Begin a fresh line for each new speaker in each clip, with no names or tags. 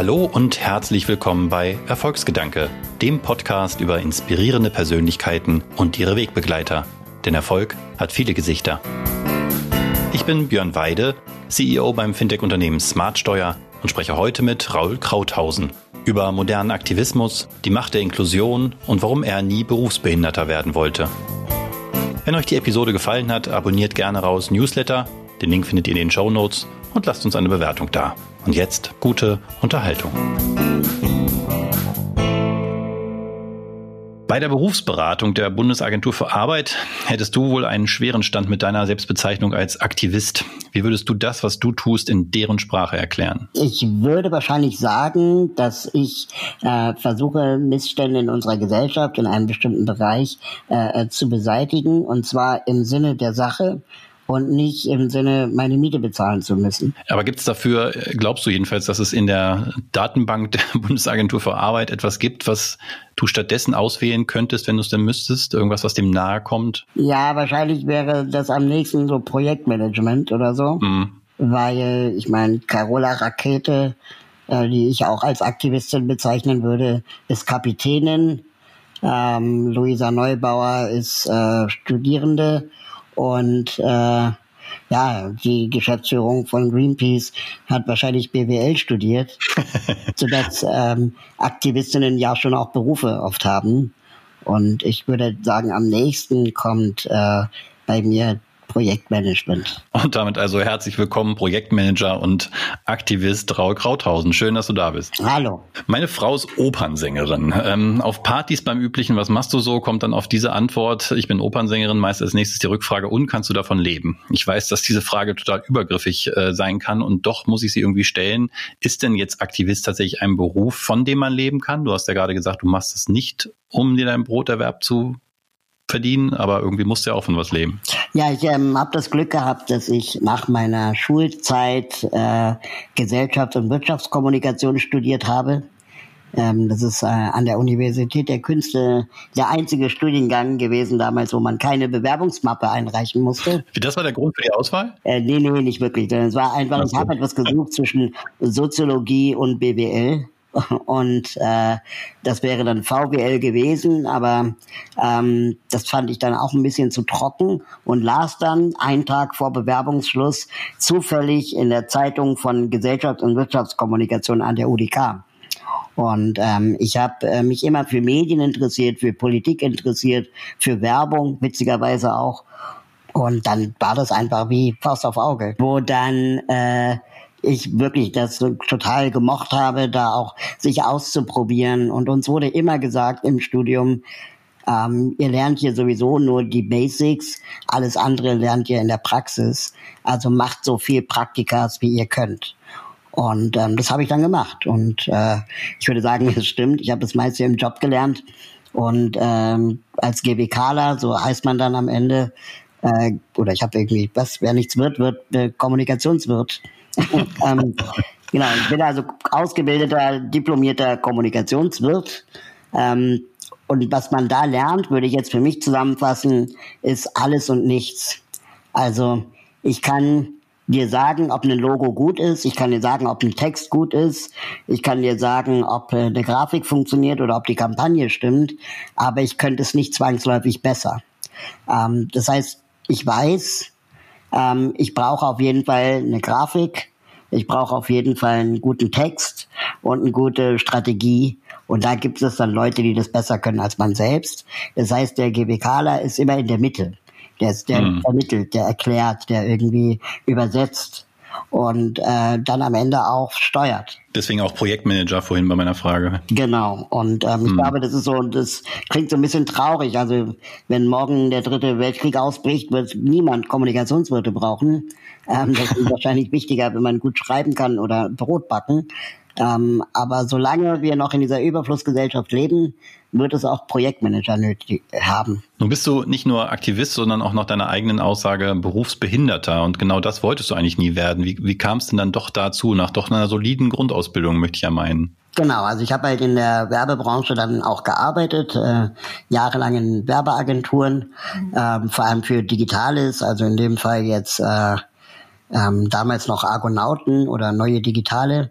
Hallo und herzlich willkommen bei Erfolgsgedanke, dem Podcast über inspirierende Persönlichkeiten und ihre Wegbegleiter. Denn Erfolg hat viele Gesichter. Ich bin Björn Weide, CEO beim Fintech-Unternehmen Smartsteuer und spreche heute mit Raul Krauthausen über modernen Aktivismus, die Macht der Inklusion und warum er nie Berufsbehinderter werden wollte. Wenn euch die Episode gefallen hat, abonniert gerne raus Newsletter. Den Link findet ihr in den Show Notes und lasst uns eine Bewertung da. Und jetzt gute Unterhaltung. Bei der Berufsberatung der Bundesagentur für Arbeit hättest du wohl einen schweren Stand mit deiner Selbstbezeichnung als Aktivist. Wie würdest du das, was du tust, in deren Sprache erklären?
Ich würde wahrscheinlich sagen, dass ich äh, versuche, Missstände in unserer Gesellschaft in einem bestimmten Bereich äh, zu beseitigen, und zwar im Sinne der Sache und nicht im Sinne, meine Miete bezahlen zu müssen.
Aber gibt es dafür, glaubst du jedenfalls, dass es in der Datenbank der Bundesagentur für Arbeit etwas gibt, was du stattdessen auswählen könntest, wenn du es denn müsstest? Irgendwas, was dem nahe kommt?
Ja, wahrscheinlich wäre das am nächsten so Projektmanagement oder so. Mhm. Weil, ich meine, Carola Rakete, äh, die ich auch als Aktivistin bezeichnen würde, ist Kapitänin. Ähm, Luisa Neubauer ist äh, Studierende und äh, ja, die Geschäftsführung von Greenpeace hat wahrscheinlich BWL studiert, sodass ähm, Aktivistinnen ja schon auch Berufe oft haben. Und ich würde sagen, am nächsten kommt äh, bei mir Projektmanagement.
Und damit also herzlich willkommen, Projektmanager und Aktivist Raul Krauthausen. Schön, dass du da bist.
Hallo.
Meine Frau ist Opernsängerin. Ähm, auf Partys beim üblichen, was machst du so, kommt dann auf diese Antwort, ich bin Opernsängerin, meist als nächstes die Rückfrage, und kannst du davon leben? Ich weiß, dass diese Frage total übergriffig äh, sein kann und doch muss ich sie irgendwie stellen. Ist denn jetzt Aktivist tatsächlich ein Beruf, von dem man leben kann? Du hast ja gerade gesagt, du machst es nicht, um dir deinen Broterwerb zu verdienen, aber irgendwie musst du ja auch von was leben.
Ja, ich ähm, habe das Glück gehabt, dass ich nach meiner Schulzeit äh, Gesellschafts- und Wirtschaftskommunikation studiert habe. Ähm, das ist äh, an der Universität der Künste der einzige Studiengang gewesen damals, wo man keine Bewerbungsmappe einreichen musste.
Das war der Grund für die Auswahl?
Äh, nee, nee, nicht wirklich. Es war einfach, ich habe etwas gesucht zwischen Soziologie und BWL. Und äh, das wäre dann VWL gewesen, aber ähm, das fand ich dann auch ein bisschen zu trocken und las dann einen Tag vor Bewerbungsschluss zufällig in der Zeitung von Gesellschafts- und Wirtschaftskommunikation an der UDK. Und ähm, ich habe äh, mich immer für Medien interessiert, für Politik interessiert, für Werbung, witzigerweise auch. Und dann war das einfach wie Faust auf Auge, wo dann äh, ich wirklich das total gemocht habe, da auch sich auszuprobieren. Und uns wurde immer gesagt im Studium, ähm, ihr lernt hier sowieso nur die Basics, alles andere lernt ihr in der Praxis. Also macht so viel Praktikas, wie ihr könnt. Und ähm, das habe ich dann gemacht. Und äh, ich würde sagen, es stimmt. Ich habe das meiste im Job gelernt. Und ähm, als GWKler, so heißt man dann am Ende, äh, oder ich habe irgendwie, was, wer nichts wird, wird äh, Kommunikationswirt ähm, genau, ich bin also ausgebildeter, diplomierter Kommunikationswirt. Ähm, und was man da lernt, würde ich jetzt für mich zusammenfassen, ist alles und nichts. Also ich kann dir sagen, ob ein Logo gut ist, ich kann dir sagen, ob ein Text gut ist, ich kann dir sagen, ob äh, eine Grafik funktioniert oder ob die Kampagne stimmt, aber ich könnte es nicht zwangsläufig besser. Ähm, das heißt, ich weiß, ähm, ich brauche auf jeden Fall eine Grafik. Ich brauche auf jeden Fall einen guten Text und eine gute Strategie. Und da gibt es dann Leute, die das besser können als man selbst. Das heißt, der GWKler ist immer in der Mitte. Der, ist, der mhm. vermittelt, der erklärt, der irgendwie übersetzt und äh, dann am Ende auch steuert.
Deswegen auch Projektmanager vorhin bei meiner Frage.
Genau. Und ähm, ich hm. glaube, das ist so, das klingt so ein bisschen traurig. Also wenn morgen der dritte Weltkrieg ausbricht, wird niemand Kommunikationswirte brauchen. Ähm, das ist wahrscheinlich wichtiger, wenn man gut schreiben kann oder Brot backen. Ähm, aber solange wir noch in dieser Überflussgesellschaft leben, wird es auch Projektmanager nötig haben.
Nun bist du nicht nur Aktivist, sondern auch nach deiner eigenen Aussage Berufsbehinderter. Und genau das wolltest du eigentlich nie werden. Wie, wie kam es denn dann doch dazu, nach doch einer soliden Grundausbildung, möchte ich ja meinen?
Genau, also ich habe halt in der Werbebranche dann auch gearbeitet, äh, jahrelang in Werbeagenturen, ähm, vor allem für Digitales, also in dem Fall jetzt äh, ähm, damals noch Argonauten oder neue Digitale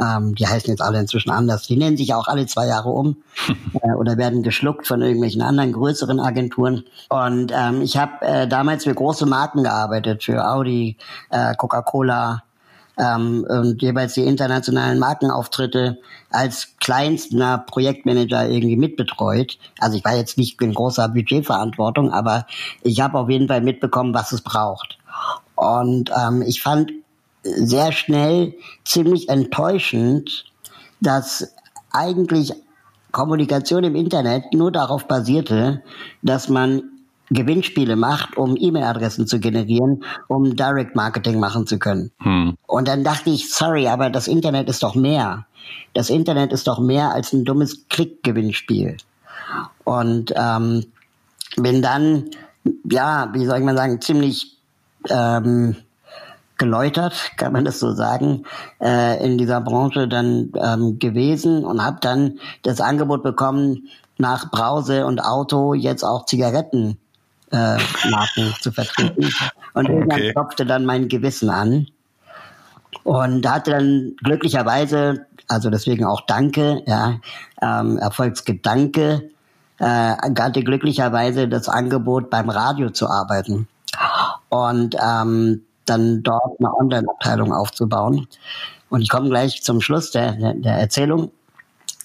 Ähm, die heißen jetzt alle inzwischen anders. Die nennen sich auch alle zwei Jahre um äh, oder werden geschluckt von irgendwelchen anderen größeren Agenturen. Und ähm, ich habe äh, damals für große Marken gearbeitet, für Audi, äh, Coca-Cola, ähm, und jeweils die internationalen Markenauftritte als kleinster Projektmanager irgendwie mitbetreut. Also ich war jetzt nicht in großer Budgetverantwortung, aber ich habe auf jeden Fall mitbekommen, was es braucht. Und ähm, ich fand sehr schnell ziemlich enttäuschend, dass eigentlich Kommunikation im Internet nur darauf basierte, dass man Gewinnspiele macht, um E-Mail-Adressen zu generieren, um Direct Marketing machen zu können. Hm. Und dann dachte ich, sorry, aber das Internet ist doch mehr. Das Internet ist doch mehr als ein dummes Klick-Gewinnspiel. Und ähm, bin dann, ja, wie soll ich mal sagen, ziemlich ähm, geläutert, kann man das so sagen, äh, in dieser Branche dann ähm, gewesen und habe dann das Angebot bekommen, nach Brause und Auto jetzt auch Zigaretten äh, Marken zu vertreten. Und irgendwann okay. klopfte dann mein Gewissen an. Und hatte dann glücklicherweise, also deswegen auch Danke, ja, ähm, Erfolgsgedanke, äh, hatte glücklicherweise das Angebot beim Radio zu arbeiten und ähm, dann dort eine Online-Abteilung aufzubauen. Und ich komme gleich zum Schluss der, der, Erzählung.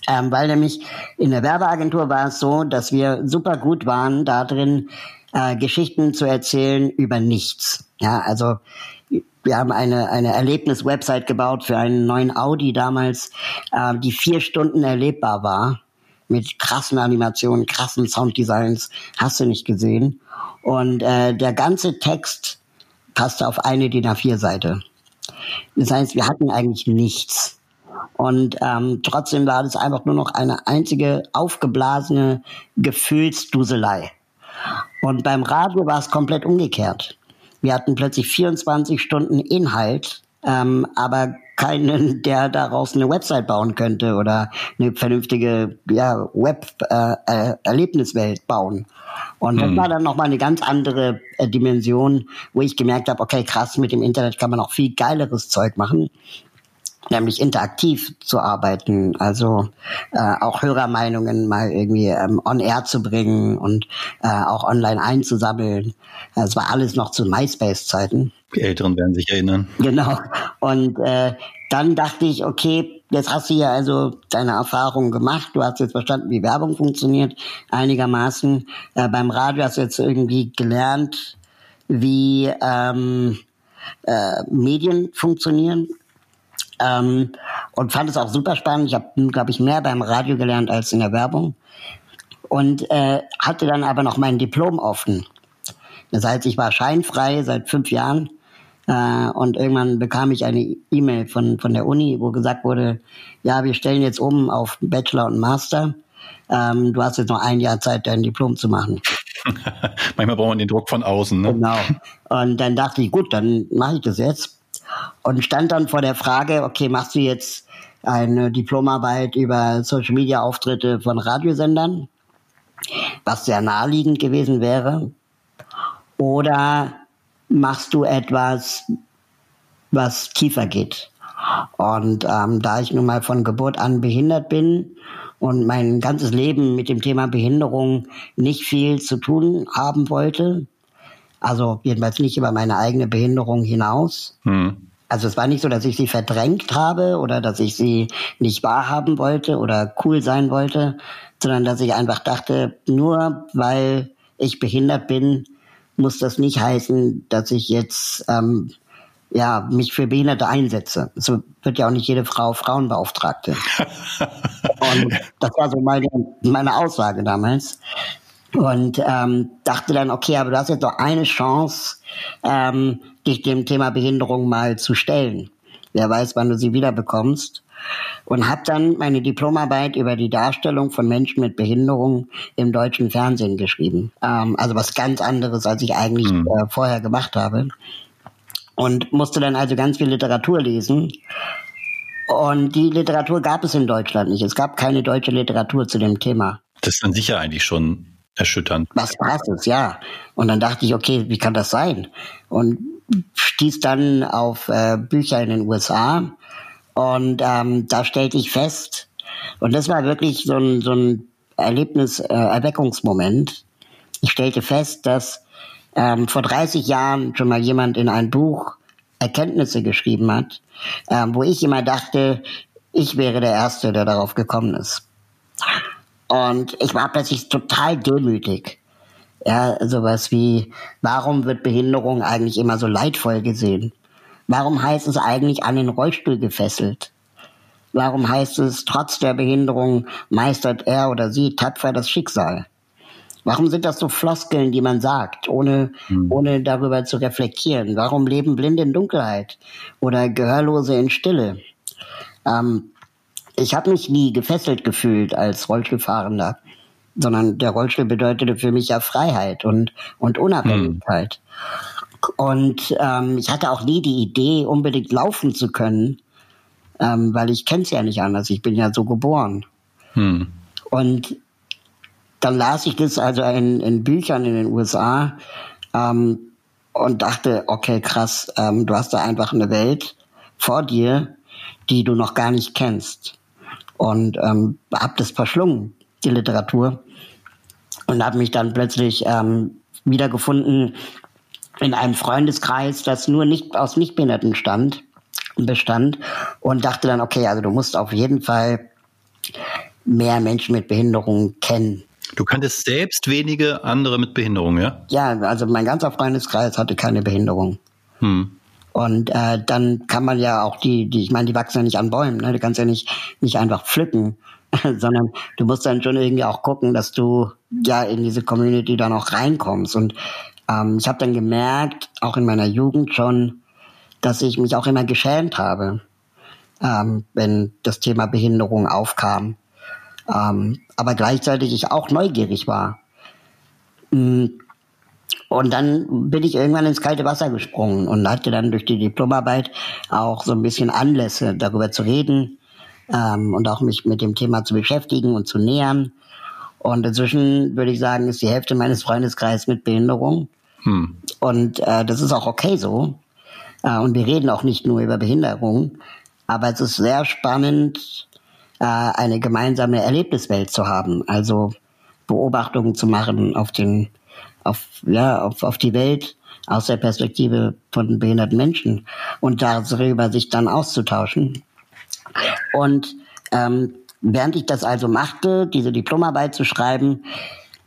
Ähm, weil nämlich in der Werbeagentur war es so, dass wir super gut waren da drin, äh, Geschichten zu erzählen über nichts. Ja, also wir haben eine, eine Erlebnis-Website gebaut für einen neuen Audi damals, äh, die vier Stunden erlebbar war. Mit krassen Animationen, krassen Sounddesigns, hast du nicht gesehen. Und äh, der ganze Text passte auf eine DIN A4-Seite. Das heißt, wir hatten eigentlich nichts. Und ähm, trotzdem war das einfach nur noch eine einzige aufgeblasene Gefühlsduselei. Und beim Radio war es komplett umgekehrt. Wir hatten plötzlich 24 Stunden Inhalt, ähm, aber keinen, der daraus eine Website bauen könnte oder eine vernünftige ja, Web-Erlebniswelt äh, bauen. Und das hm. war dann nochmal eine ganz andere äh, Dimension, wo ich gemerkt habe, okay, krass, mit dem Internet kann man auch viel geileres Zeug machen nämlich interaktiv zu arbeiten, also äh, auch Hörermeinungen mal irgendwie ähm, on air zu bringen und äh, auch online einzusammeln. Es war alles noch zu MySpace-Zeiten.
Die Älteren werden sich erinnern.
Genau. Und äh, dann dachte ich, okay, jetzt hast du ja also deine Erfahrungen gemacht, du hast jetzt verstanden, wie Werbung funktioniert, einigermaßen. Äh, beim Radio hast du jetzt irgendwie gelernt, wie ähm, äh, Medien funktionieren ähm, und fand es auch super spannend. Ich habe, glaube ich, mehr beim Radio gelernt als in der Werbung. Und äh, hatte dann aber noch mein Diplom offen. Das heißt, ich war scheinfrei seit fünf Jahren. Äh, und irgendwann bekam ich eine E-Mail von, von der Uni, wo gesagt wurde, ja, wir stellen jetzt um auf Bachelor und Master. Ähm, du hast jetzt noch ein Jahr Zeit, dein Diplom zu machen.
Manchmal braucht man den Druck von außen. Ne?
Genau. Und dann dachte ich, gut, dann mache ich das jetzt und stand dann vor der Frage, okay, machst du jetzt eine Diplomarbeit über Social Media Auftritte von Radiosendern, was sehr naheliegend gewesen wäre, oder machst du etwas, was tiefer geht? Und ähm, da ich nun mal von Geburt an behindert bin und mein ganzes Leben mit dem Thema Behinderung nicht viel zu tun haben wollte, also jedenfalls nicht über meine eigene Behinderung hinaus, hm. Also es war nicht so, dass ich sie verdrängt habe oder dass ich sie nicht wahrhaben wollte oder cool sein wollte, sondern dass ich einfach dachte, nur weil ich behindert bin, muss das nicht heißen, dass ich jetzt ähm, ja mich für Behinderte einsetze. So wird ja auch nicht jede Frau Frauenbeauftragte. Und das war so meine, meine Aussage damals. Und ähm, dachte dann, okay, aber du hast jetzt noch eine Chance, ähm, dich dem Thema Behinderung mal zu stellen. Wer weiß, wann du sie wieder bekommst. Und habe dann meine Diplomarbeit über die Darstellung von Menschen mit Behinderung im deutschen Fernsehen geschrieben. Ähm, also was ganz anderes, als ich eigentlich mhm. äh, vorher gemacht habe. Und musste dann also ganz viel Literatur lesen. Und die Literatur gab es in Deutschland nicht. Es gab keine deutsche Literatur zu dem Thema.
Das ist dann sicher eigentlich schon erschütternd.
Was krasses, ja. Und dann dachte ich, okay, wie kann das sein? Und stieß dann auf äh, Bücher in den USA Und ähm, da stellte ich fest, und das war wirklich so ein, so ein Erlebnis, äh, Erweckungsmoment. Ich stellte fest, dass ähm, vor 30 Jahren schon mal jemand in ein Buch Erkenntnisse geschrieben hat, ähm, wo ich immer dachte, ich wäre der Erste, der darauf gekommen ist. Und ich war plötzlich total demütig. Ja, sowas wie, warum wird Behinderung eigentlich immer so leidvoll gesehen? Warum heißt es eigentlich an den Rollstuhl gefesselt? Warum heißt es, trotz der Behinderung meistert er oder sie tapfer das Schicksal? Warum sind das so Floskeln, die man sagt, ohne, mhm. ohne darüber zu reflektieren? Warum leben Blinde in Dunkelheit oder Gehörlose in Stille? Ähm, ich habe mich nie gefesselt gefühlt als Rollstuhlfahrender, sondern der Rollstuhl bedeutete für mich ja Freiheit und, und Unabhängigkeit. Mhm. Und ähm, ich hatte auch nie die Idee, unbedingt laufen zu können, ähm, weil ich kenne es ja nicht anders. Ich bin ja so geboren. Mhm. Und dann las ich das also in, in Büchern in den USA ähm, und dachte, okay, krass, ähm, du hast da einfach eine Welt vor dir, die du noch gar nicht kennst. Und ähm, hab das verschlungen, die Literatur. Und habe mich dann plötzlich ähm, wiedergefunden in einem Freundeskreis, das nur nicht aus Nichtbehinderten stand, bestand. Und dachte dann, okay, also du musst auf jeden Fall mehr Menschen mit Behinderungen kennen.
Du kanntest selbst wenige andere mit Behinderung, ja?
Ja, also mein ganzer Freundeskreis hatte keine Behinderung. Hm. Und äh, dann kann man ja auch die, die, ich meine, die wachsen ja nicht an Bäumen, ne? Du kannst ja nicht, nicht einfach pflücken, sondern du musst dann schon irgendwie auch gucken, dass du ja in diese Community dann auch reinkommst. Und ähm, ich habe dann gemerkt, auch in meiner Jugend schon, dass ich mich auch immer geschämt habe, ähm, wenn das Thema Behinderung aufkam. Ähm, aber gleichzeitig ich auch neugierig war. Mm, und dann bin ich irgendwann ins kalte Wasser gesprungen und hatte dann durch die Diplomarbeit auch so ein bisschen Anlässe, darüber zu reden ähm, und auch mich mit dem Thema zu beschäftigen und zu nähern. Und inzwischen würde ich sagen, ist die Hälfte meines Freundeskreises mit Behinderung. Hm. Und äh, das ist auch okay so. Äh, und wir reden auch nicht nur über Behinderung, aber es ist sehr spannend, äh, eine gemeinsame Erlebniswelt zu haben, also Beobachtungen zu machen auf den, auf, ja, auf, auf die Welt aus der Perspektive von behinderten Menschen und darüber sich dann auszutauschen. Und ähm, während ich das also machte, diese Diplomarbeit zu schreiben,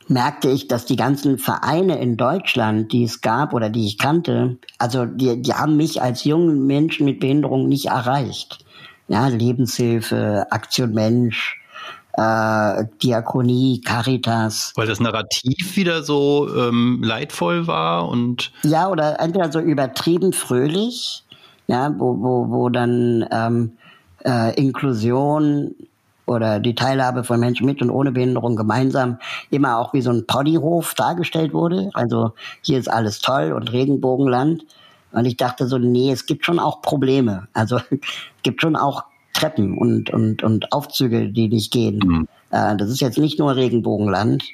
merkte ich, dass die ganzen Vereine in Deutschland, die es gab oder die ich kannte, also die, die haben mich als jungen Menschen mit Behinderung nicht erreicht ja, Lebenshilfe, Aktion Mensch, äh, Diakonie, Caritas.
Weil das Narrativ wieder so ähm, leidvoll war und.
Ja, oder entweder so übertrieben fröhlich, ja, wo, wo, wo dann ähm, äh, Inklusion oder die Teilhabe von Menschen mit und ohne Behinderung gemeinsam immer auch wie so ein Poddyhof dargestellt wurde. Also hier ist alles toll und Regenbogenland. Und ich dachte so, nee, es gibt schon auch Probleme. Also es gibt schon auch Treppen und, und, und Aufzüge, die nicht gehen. Mhm. Äh, das ist jetzt nicht nur Regenbogenland.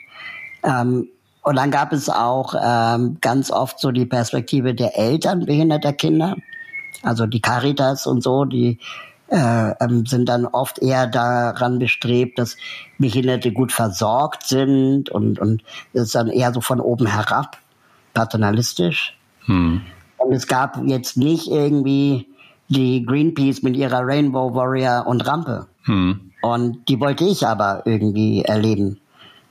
Ähm, und dann gab es auch ähm, ganz oft so die Perspektive der Eltern behinderter Kinder. Also die Caritas und so, die äh, ähm, sind dann oft eher daran bestrebt, dass Behinderte gut versorgt sind und, und das ist dann eher so von oben herab, paternalistisch. Hm. Und es gab jetzt nicht irgendwie die Greenpeace mit ihrer Rainbow Warrior und Rampe. Hm. Und die wollte ich aber irgendwie erleben.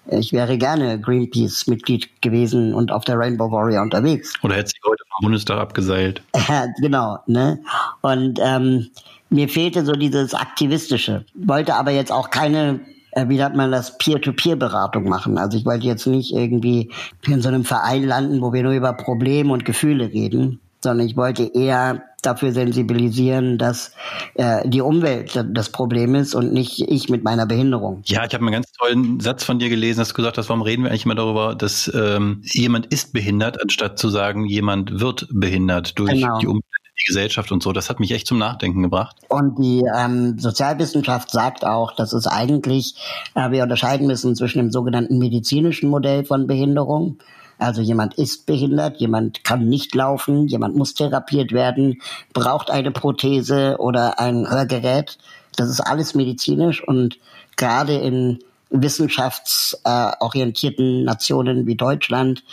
Ich wäre gerne Greenpeace-Mitglied gewesen und auf der Rainbow Warrior unterwegs.
Oder hätte sie heute vom Bundestag abgeseilt.
genau, ne? Und ähm, mir fehlte so dieses Aktivistische. Wollte aber jetzt auch keine äh, wie hat man das, Peer-to-Peer-Beratung machen. Also ich wollte jetzt nicht irgendwie in so einem Verein landen, wo wir nur über Probleme und Gefühle reden, sondern ich wollte eher dafür sensibilisieren, dass äh, die Umwelt das Problem ist und nicht ich mit meiner Behinderung.
Ja, ich habe einen ganz tollen Satz von dir gelesen, dass du gesagt hast, warum reden wir eigentlich immer darüber, dass ähm, jemand ist behindert, anstatt zu sagen, jemand wird behindert durch genau. die Umwelt die Gesellschaft und so. Das hat mich echt zum Nachdenken gebracht.
Und die ähm, Sozialwissenschaft sagt auch, dass es eigentlich, äh, wir unterscheiden müssen zwischen dem sogenannten medizinischen Modell von Behinderung, Also jemand ist behindert, jemand kann nicht laufen, jemand muss therapiert werden, braucht eine Prothese oder ein Hörgerät. Das ist alles medizinisch und gerade in wissenschaftsorientierten Nationen wie Deutschland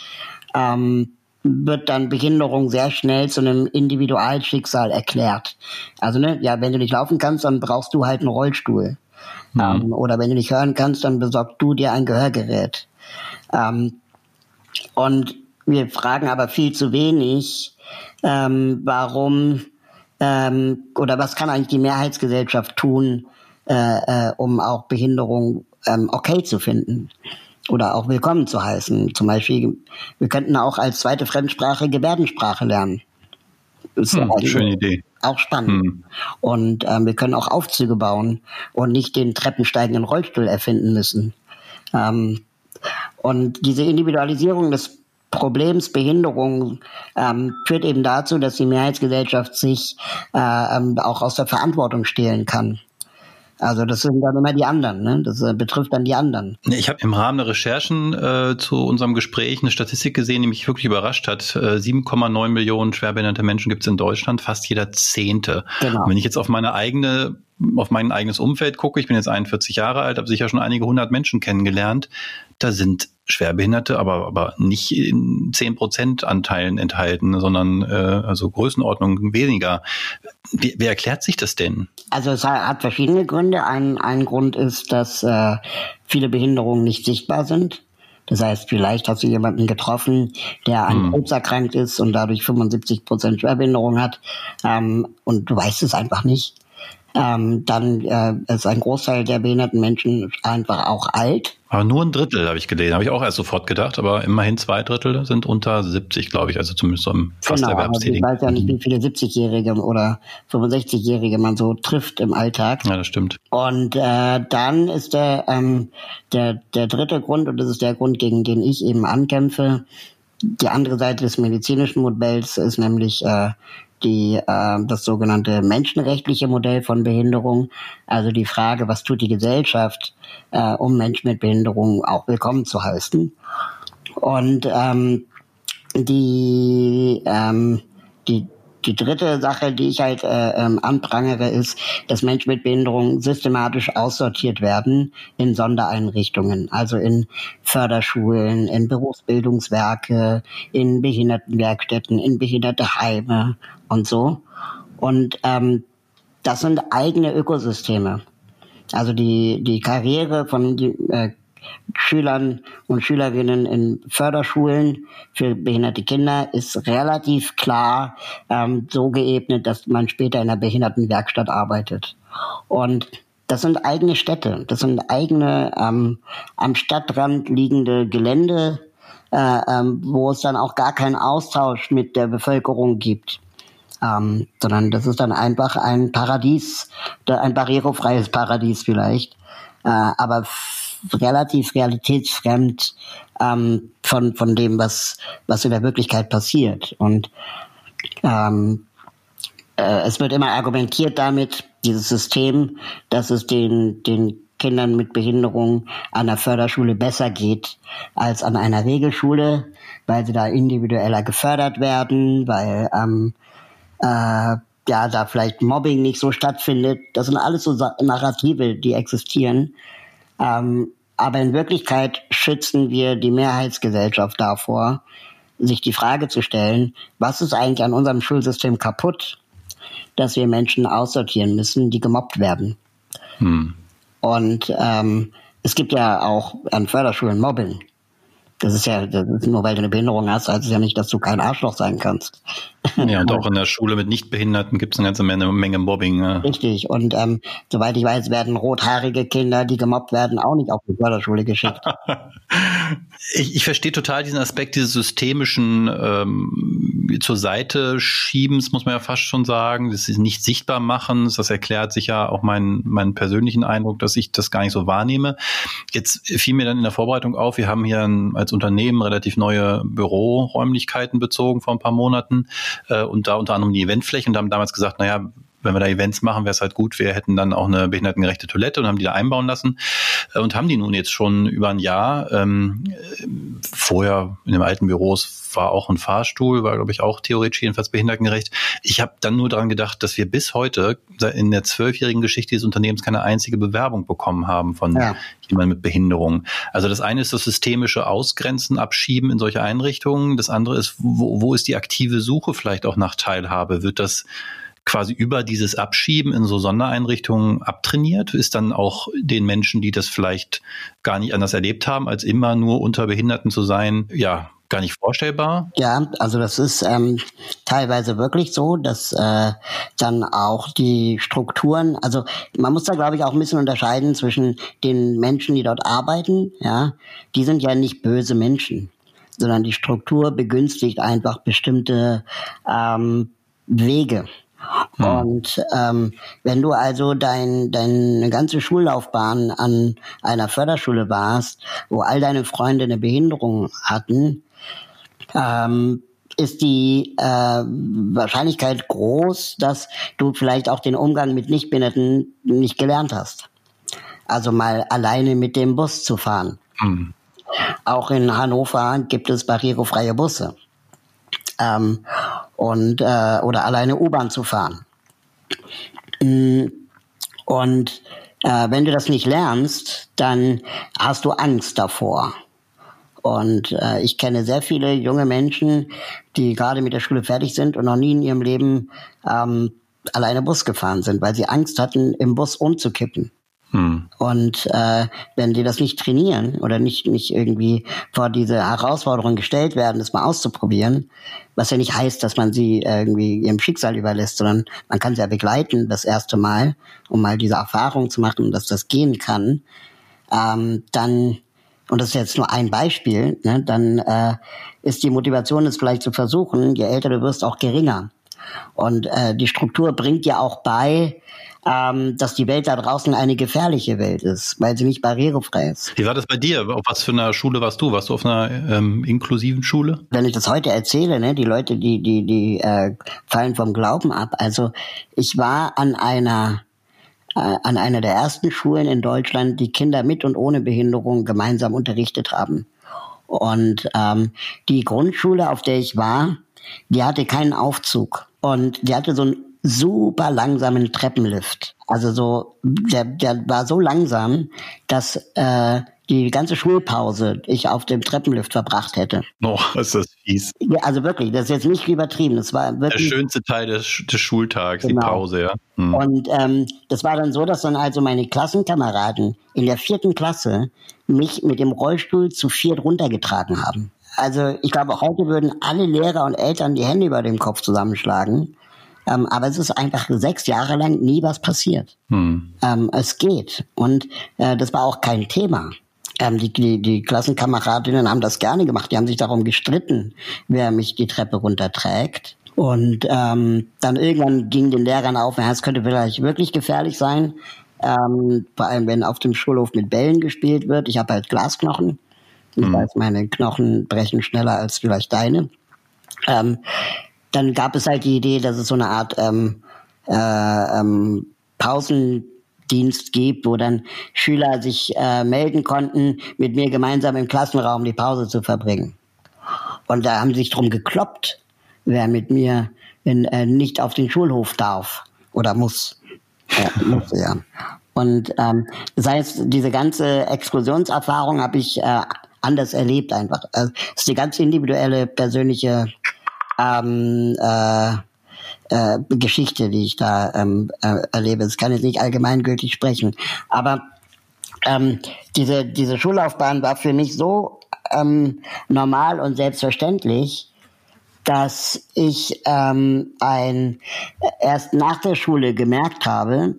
ähm, wird dann Behinderung sehr schnell zu einem Individualschicksal erklärt. Also ne, ja, wenn du nicht laufen kannst, dann brauchst du halt einen Rollstuhl. Mhm. Ähm, oder wenn du nicht hören kannst, dann besorgst du dir ein Gehörgerät. Ähm, und wir fragen aber viel zu wenig, ähm, warum ähm, oder was kann eigentlich die Mehrheitsgesellschaft tun, äh, äh, um auch Behinderung ähm, okay zu finden oder auch willkommen zu heißen. Zum Beispiel, wir könnten auch als zweite Fremdsprache Gebärdensprache lernen.
Ist hm, schöne Idee.
Auch spannend. Hm. Und ähm, wir können auch Aufzüge bauen und nicht den treppensteigenden Rollstuhl erfinden müssen. Ähm, und diese Individualisierung des Problems Behinderung ähm, führt eben dazu, dass die Mehrheitsgesellschaft sich äh, ähm, auch aus der Verantwortung stehlen kann. Also das sind dann immer die anderen, ne? Das äh, betrifft dann die anderen.
Ich habe im Rahmen der Recherchen äh, zu unserem Gespräch eine Statistik gesehen, die mich wirklich überrascht hat. Äh, 7,9 Millionen schwerbehinderte Menschen gibt es in Deutschland, fast jeder Zehnte. Genau. Und wenn ich jetzt auf meine eigene auf mein eigenes Umfeld gucke, ich bin jetzt 41 Jahre alt, habe sicher schon einige hundert Menschen kennengelernt. Da sind Schwerbehinderte, aber, aber nicht in 10 Prozent Anteilen enthalten, sondern äh, also Größenordnung weniger. Wie, wer erklärt sich das denn?
Also es hat verschiedene Gründe. Ein, ein Grund ist, dass äh, viele Behinderungen nicht sichtbar sind. Das heißt, vielleicht hast du jemanden getroffen, der an hm. Krebs erkrankt ist und dadurch 75 Prozent Schwerbehinderung hat ähm, und du weißt es einfach nicht. Ähm, dann äh, ist ein Großteil der behinderten Menschen einfach auch alt.
Aber nur ein Drittel habe ich gelesen, habe ich auch erst sofort gedacht, aber immerhin zwei Drittel sind unter 70, glaube ich, also zumindest so im fast genau, Erwerbstätigen.
Ich weiß ja nicht, wie viele 70-Jährige oder 65-Jährige man so trifft im Alltag.
Ja, das stimmt.
Und äh, dann ist der, ähm, der, der dritte Grund, und das ist der Grund, gegen den ich eben ankämpfe, die andere Seite des medizinischen Modells ist nämlich äh, die, äh, das sogenannte menschenrechtliche Modell von Behinderung, also die Frage, was tut die Gesellschaft, äh, um Menschen mit Behinderung auch willkommen zu heißen. Und ähm, die, ähm, die, die dritte Sache, die ich halt äh, ähm, anprangere, ist, dass Menschen mit Behinderung systematisch aussortiert werden in Sondereinrichtungen, also in Förderschulen, in Berufsbildungswerke, in Behindertenwerkstätten, in Behinderteheime und so. Und ähm, das sind eigene Ökosysteme. Also die, die Karriere von die, äh, Schülern und Schülerinnen in Förderschulen für behinderte Kinder ist relativ klar ähm, so geebnet, dass man später in einer Behindertenwerkstatt arbeitet. Und das sind eigene Städte, das sind eigene ähm, am Stadtrand liegende Gelände, äh, ähm, wo es dann auch gar keinen Austausch mit der Bevölkerung gibt ähm, sondern das ist dann einfach ein Paradies, ein barrierefreies Paradies vielleicht, äh, aber relativ realitätsfremd ähm, von von dem, was was in der Wirklichkeit passiert und ähm, äh, es wird immer argumentiert damit, dieses System, dass es den den Kindern mit Behinderung an der Förderschule besser geht als an einer Regelschule, weil sie da individueller gefördert werden, weil ähm, äh, ja, da vielleicht Mobbing nicht so stattfindet. Das sind alles so Narrative, die existieren. Ähm, aber in Wirklichkeit schützen wir die Mehrheitsgesellschaft davor, sich die Frage zu stellen, was ist eigentlich an unserem Schulsystem kaputt, dass wir Menschen aussortieren müssen, die gemobbt werden. Hm. Und ähm, es gibt ja auch an Förderschulen Mobbing. Das ist ja, das ist nur weil du eine Behinderung hast, heißt es ja nicht, dass du kein Arschloch sein kannst.
Ja, und auch in der Schule mit Nichtbehinderten gibt es eine ganze Menge, Menge Mobbing. Ja.
Richtig. Und ähm, soweit ich weiß, werden rothaarige Kinder, die gemobbt werden, auch nicht auf die Förderschule geschickt.
ich, ich verstehe total diesen Aspekt dieses systemischen ähm, zur Seite schiebens, muss man ja fast schon sagen. Das ist nicht sichtbar machen. Das erklärt sich ja auch meinen meinen persönlichen Eindruck, dass ich das gar nicht so wahrnehme. Jetzt fiel mir dann in der Vorbereitung auf, wir haben hier ein, als Unternehmen relativ neue Büroräumlichkeiten bezogen vor ein paar Monaten äh, und da unter anderem die Eventfläche und haben damals gesagt, naja, wenn wir da Events machen, wäre es halt gut, wir hätten dann auch eine behindertengerechte Toilette und haben die da einbauen lassen äh, und haben die nun jetzt schon über ein Jahr. Ähm, vorher in dem alten Büros war auch ein Fahrstuhl, war glaube ich auch theoretisch jedenfalls behindertengerecht. Ich habe dann nur daran gedacht, dass wir bis heute in der zwölfjährigen Geschichte des Unternehmens keine einzige Bewerbung bekommen haben von ja. jemandem mit Behinderung. Also das eine ist das systemische Ausgrenzen, Abschieben in solche Einrichtungen. Das andere ist, wo, wo ist die aktive Suche vielleicht auch nach Teilhabe? Wird das quasi über dieses Abschieben in so Sondereinrichtungen abtrainiert? Ist dann auch den Menschen, die das vielleicht gar nicht anders erlebt haben, als immer nur unter Behinderten zu sein, ja, gar nicht vorstellbar?
Ja, also das ist ähm, teilweise wirklich so, dass äh, dann auch die Strukturen, also man muss da glaube ich auch ein bisschen unterscheiden zwischen den Menschen, die dort arbeiten, ja, die sind ja nicht böse Menschen, sondern die Struktur begünstigt einfach bestimmte ähm, Wege. Hm. Und ähm, wenn du also dein, deine ganze Schullaufbahn an einer Förderschule warst, wo all deine Freunde eine Behinderung hatten, ähm, ist die äh, Wahrscheinlichkeit groß, dass du vielleicht auch den Umgang mit Nichtbehinderten nicht gelernt hast. Also mal alleine mit dem Bus zu fahren. Mhm. Auch in Hannover gibt es barrierefreie Busse. Ähm, und äh, oder alleine U-Bahn zu fahren. Mm, und äh, wenn du das nicht lernst, dann hast du Angst davor. Und äh, ich kenne sehr viele junge Menschen, die gerade mit der Schule fertig sind und noch nie in ihrem Leben ähm, alleine Bus gefahren sind, weil sie Angst hatten, im Bus umzukippen. Und äh, wenn die das nicht trainieren oder nicht, nicht irgendwie vor diese Herausforderung gestellt werden, das mal auszuprobieren, was ja nicht heißt, dass man sie irgendwie ihrem Schicksal überlässt, sondern man kann sie ja begleiten das erste Mal, um mal diese Erfahrung zu machen, dass das gehen kann, ähm, dann und das ist jetzt nur ein Beispiel, ne, dann äh, ist die Motivation, es vielleicht zu versuchen, je älter du wirst, auch geringer. Und äh, die Struktur bringt dir auch bei, ähm, dass die Welt da draußen eine gefährliche Welt ist, weil sie nicht barrierefrei ist.
Wie war das bei dir? Auf was für einer Schule warst du? Warst du auf einer ähm, inklusiven Schule?
Wenn ich das heute erzähle, ne, die Leute, die die die äh, fallen vom Glauben ab. Also ich war an einer äh, an einer der ersten Schulen in Deutschland, die Kinder mit und ohne Behinderung gemeinsam unterrichtet haben. Und ähm, die Grundschule, auf der ich war, die hatte keinen Aufzug. Und die hatte so einen super langsamen Treppenlift. Also so, der, der war so langsam, dass äh, die ganze Schulpause ich auf dem Treppenlift verbracht hätte.
Oh, ist das fies.
Ja, also wirklich, das ist jetzt nicht übertrieben. Das war wirklich
der schönste Teil des, des Schultags, genau. die Pause, ja.
Hm. Und ähm, das war dann so, dass dann also meine Klassenkameraden in der vierten Klasse mich mit dem Rollstuhl zu viert runtergetragen haben. Also ich glaube, heute würden alle Lehrer und Eltern die Hände über dem Kopf zusammenschlagen. Ähm, aber es ist einfach sechs Jahre lang nie was passiert. Hm. Ähm, es geht. Und äh, das war auch kein Thema. Ähm, die, die, die Klassenkameradinnen haben das gerne gemacht. Die haben sich darum gestritten, wer mich die Treppe runterträgt. Und ähm, dann irgendwann ging den Lehrern auf, es könnte vielleicht wirklich gefährlich sein. Ähm, vor allem, wenn auf dem Schulhof mit Bällen gespielt wird. Ich habe halt Glasknochen. Ich mhm. weiß, meine Knochen brechen schneller als vielleicht deine. Ähm, dann gab es halt die Idee, dass es so eine Art ähm, äh, ähm, Pausen Dienst gibt, wo dann Schüler sich äh, melden konnten, mit mir gemeinsam im Klassenraum die Pause zu verbringen. Und da haben sie sich drum gekloppt, wer mit mir in, äh, nicht auf den Schulhof darf oder muss. Ja, muss ja. Und ähm, das heißt, diese ganze Exkursionserfahrung habe ich äh, anders erlebt einfach. Also, es ist die ganz individuelle, persönliche ähm, äh, äh, Geschichte, die ich da ähm, äh, erlebe. Das kann jetzt nicht allgemeingültig sprechen. Aber ähm, diese, diese Schullaufbahn war für mich so ähm, normal und selbstverständlich, dass ich ähm, ein, erst nach der Schule gemerkt habe,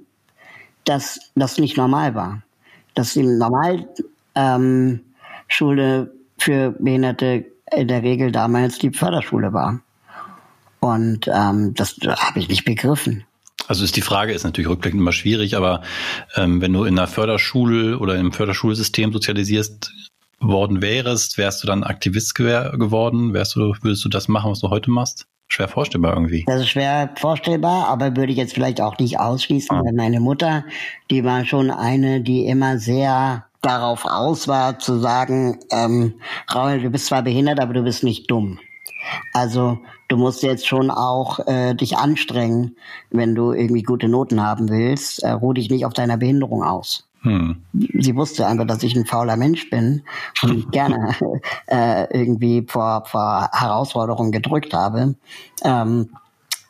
dass das nicht normal war. Dass die Normalschule ähm, für Behinderte in der Regel damals die Förderschule war. Und ähm, das habe ich nicht begriffen.
Also ist die Frage ist natürlich rückblickend immer schwierig, aber ähm, wenn du in einer Förderschule oder im Förderschulsystem sozialisierst worden wärst, wärst du dann Aktivist geworden? Wärst du, würdest du das machen, was du heute machst? schwer vorstellbar irgendwie.
Das ist schwer vorstellbar, aber würde ich jetzt vielleicht auch nicht ausschließen, ah. weil meine Mutter, die war schon eine, die immer sehr darauf aus war, zu sagen, ähm, Raul, du bist zwar behindert, aber du bist nicht dumm. Also du musst jetzt schon auch äh, dich anstrengen, wenn du irgendwie gute Noten haben willst. Äh, ruh dich nicht auf deiner Behinderung aus. Hm. Sie wusste einfach, dass ich ein fauler Mensch bin und gerne äh, irgendwie vor, vor Herausforderungen gedrückt habe. Ähm,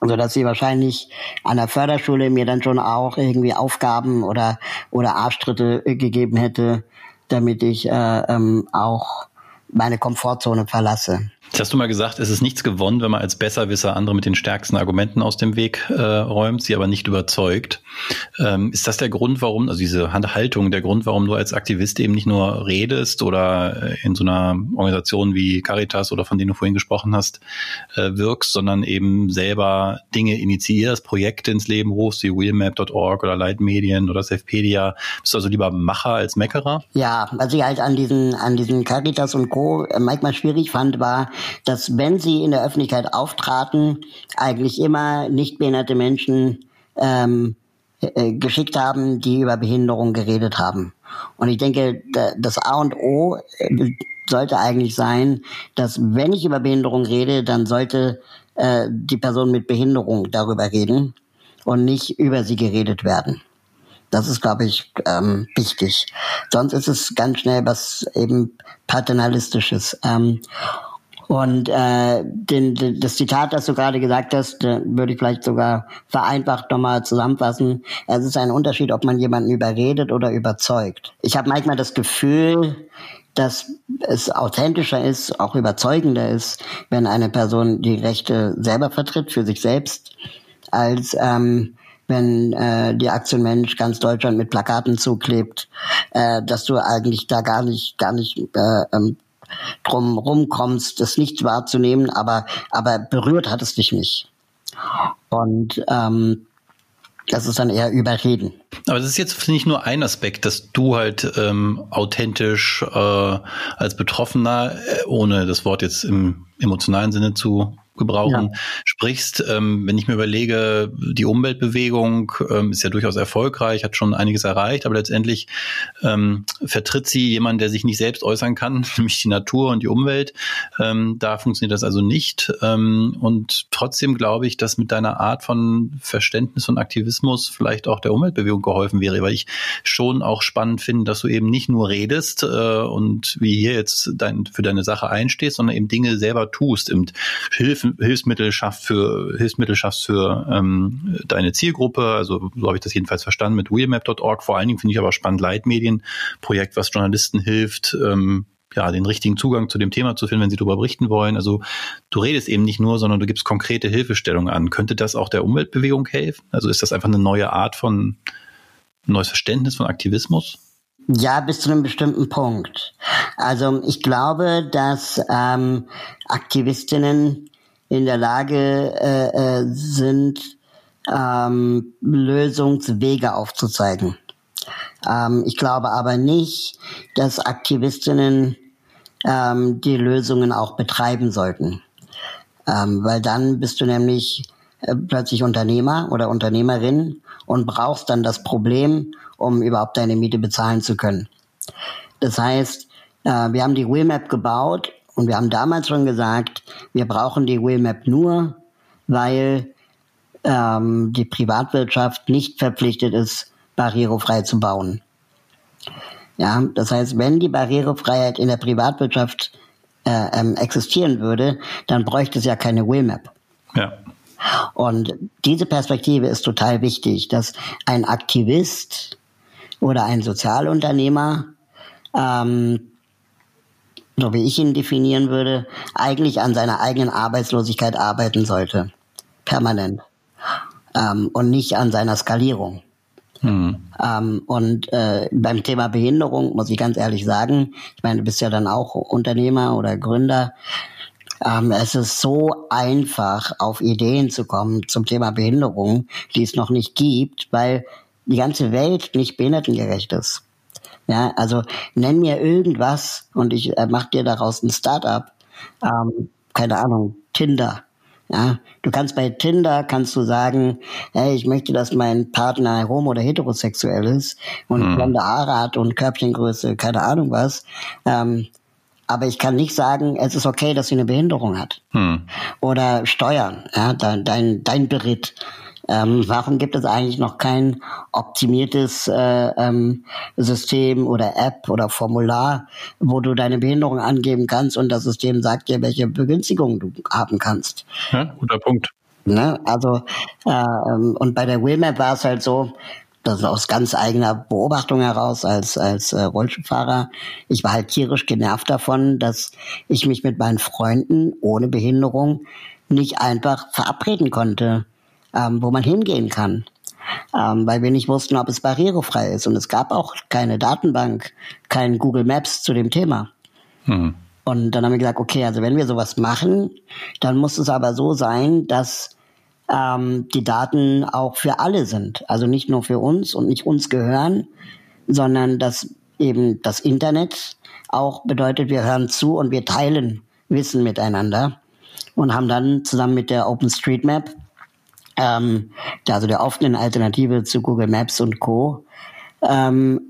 so dass sie wahrscheinlich an der Förderschule mir dann schon auch irgendwie Aufgaben oder oder Arschtritte gegeben hätte, damit ich äh, ähm, auch meine Komfortzone verlasse.
Jetzt hast du mal gesagt, es ist nichts gewonnen, wenn man als Besserwisser andere mit den stärksten Argumenten aus dem Weg äh, räumt, sie aber nicht überzeugt. Ähm, ist das der Grund, warum, also diese Haltung, der Grund, warum du als Aktivist eben nicht nur redest oder äh, in so einer Organisation wie Caritas oder von denen du vorhin gesprochen hast, äh, wirkst, sondern eben selber Dinge initiierst, Projekte ins Leben rufst, wie wheelmap.org oder Leitmedien oder Safpedia. Bist du also lieber Macher als Meckerer?
Ja, was ich halt an diesen, an diesen Caritas und Co. Manchmal schwierig fand, war, dass wenn sie in der Öffentlichkeit auftraten, eigentlich immer nicht behinderte Menschen ähm, äh, geschickt haben, die über Behinderung geredet haben. Und ich denke, das A und O äh, sollte eigentlich sein, dass wenn ich über Behinderung rede, dann sollte äh, die Person mit Behinderung darüber reden und nicht über sie geredet werden. Das ist, glaube ich, ähm, wichtig. Sonst ist es ganz schnell was eben paternalistisches. Ähm, und äh, den, den, das Zitat, das du gerade gesagt hast, würde ich vielleicht sogar vereinfacht nochmal zusammenfassen. Es ist ein Unterschied, ob man jemanden überredet oder überzeugt. Ich habe manchmal das Gefühl, dass es authentischer ist, auch überzeugender ist, wenn eine Person die Rechte selber vertritt für sich selbst, als ähm, wenn äh, die Aktion Mensch ganz Deutschland mit Plakaten zuklebt, äh, dass du eigentlich da gar nicht, gar nicht äh, ähm, drum rumkommst, das nicht wahrzunehmen, aber, aber berührt hat es dich nicht. Und ähm, das ist dann eher Überreden.
Aber das ist jetzt nicht nur ein Aspekt, dass du halt ähm, authentisch äh, als Betroffener, äh, ohne das Wort jetzt im emotionalen Sinne zu gebrauchen, ja. sprichst. Ähm, wenn ich mir überlege, die Umweltbewegung ähm, ist ja durchaus erfolgreich, hat schon einiges erreicht, aber letztendlich ähm, vertritt sie jemanden, der sich nicht selbst äußern kann, nämlich die Natur und die Umwelt. Ähm, da funktioniert das also nicht. Ähm, und trotzdem glaube ich, dass mit deiner Art von Verständnis und Aktivismus vielleicht auch der Umweltbewegung geholfen wäre, weil ich schon auch spannend finde, dass du eben nicht nur redest äh, und wie hier jetzt dein, für deine Sache einstehst, sondern eben Dinge selber tust, eben Hilfen Hilfsmittel schafft für Hilfsmittel schaffst für ähm, deine Zielgruppe. Also so habe ich das jedenfalls verstanden mit wheelmap.org. Vor allen Dingen finde ich aber spannend Leitmedienprojekt, was Journalisten hilft, ähm, ja, den richtigen Zugang zu dem Thema zu finden, wenn sie darüber berichten wollen. Also du redest eben nicht nur, sondern du gibst konkrete Hilfestellungen an. Könnte das auch der Umweltbewegung helfen? Also ist das einfach eine neue Art von neues Verständnis von Aktivismus?
Ja, bis zu einem bestimmten Punkt. Also ich glaube, dass ähm, Aktivistinnen in der Lage äh, äh, sind, ähm, Lösungswege aufzuzeigen. Ähm, ich glaube aber nicht, dass Aktivistinnen ähm, die Lösungen auch betreiben sollten. Ähm, weil dann bist du nämlich äh, plötzlich Unternehmer oder Unternehmerin und brauchst dann das Problem, um überhaupt deine Miete bezahlen zu können. Das heißt, äh, wir haben die Wheelmap gebaut und wir haben damals schon gesagt, wir brauchen die Wheelmap nur, weil ähm, die Privatwirtschaft nicht verpflichtet ist, barrierefrei zu bauen. Ja, das heißt, wenn die Barrierefreiheit in der Privatwirtschaft äh, ähm, existieren würde, dann bräuchte es ja keine Wheelmap. Ja. Und diese Perspektive ist total wichtig, dass ein Aktivist oder ein Sozialunternehmer ähm, so wie ich ihn definieren würde, eigentlich an seiner eigenen Arbeitslosigkeit arbeiten sollte. Permanent. Ähm, und nicht an seiner Skalierung. Hm. Ähm, und äh, beim Thema Behinderung muss ich ganz ehrlich sagen, ich meine, du bist ja dann auch Unternehmer oder Gründer. Ähm, es ist so einfach, auf Ideen zu kommen zum Thema Behinderung, die es noch nicht gibt, weil die ganze Welt nicht behindertengerecht ist. Ja, also nenn mir irgendwas und ich äh, mach dir daraus ein Startup. Ähm, keine Ahnung, Tinder. Ja, du kannst bei Tinder kannst du sagen, hey, ich möchte, dass mein Partner homo oder heterosexuell ist und hm. blonde Haare hat und Körbchengröße, keine Ahnung was. Ähm, aber ich kann nicht sagen, es ist okay, dass sie eine Behinderung hat. Hm. Oder Steuern, ja, dein, dein, dein Beritt. Ähm, warum gibt es eigentlich noch kein optimiertes äh, ähm, System oder App oder Formular, wo du deine Behinderung angeben kannst und das System sagt dir, welche Begünstigung du haben kannst?
Ja, guter Punkt.
Ne? Also äh, ähm, und bei der Wheelmap war es halt so, das ist aus ganz eigener Beobachtung heraus als als äh, Rollstuhlfahrer. Ich war halt tierisch genervt davon, dass ich mich mit meinen Freunden ohne Behinderung nicht einfach verabreden konnte ähm, wo man hingehen kann. Ähm, weil wir nicht wussten, ob es barrierefrei ist. Und es gab auch keine Datenbank, kein Google Maps zu dem Thema. Hm. Und dann haben wir gesagt, okay, also wenn wir sowas machen, dann muss es aber so sein, dass ähm, die Daten auch für alle sind. Also nicht nur für uns und nicht uns gehören, sondern dass eben das Internet auch bedeutet, wir hören zu und wir teilen Wissen miteinander und haben dann zusammen mit der OpenStreetMap ähm, also der offenen Alternative zu Google Maps und Co. Ähm,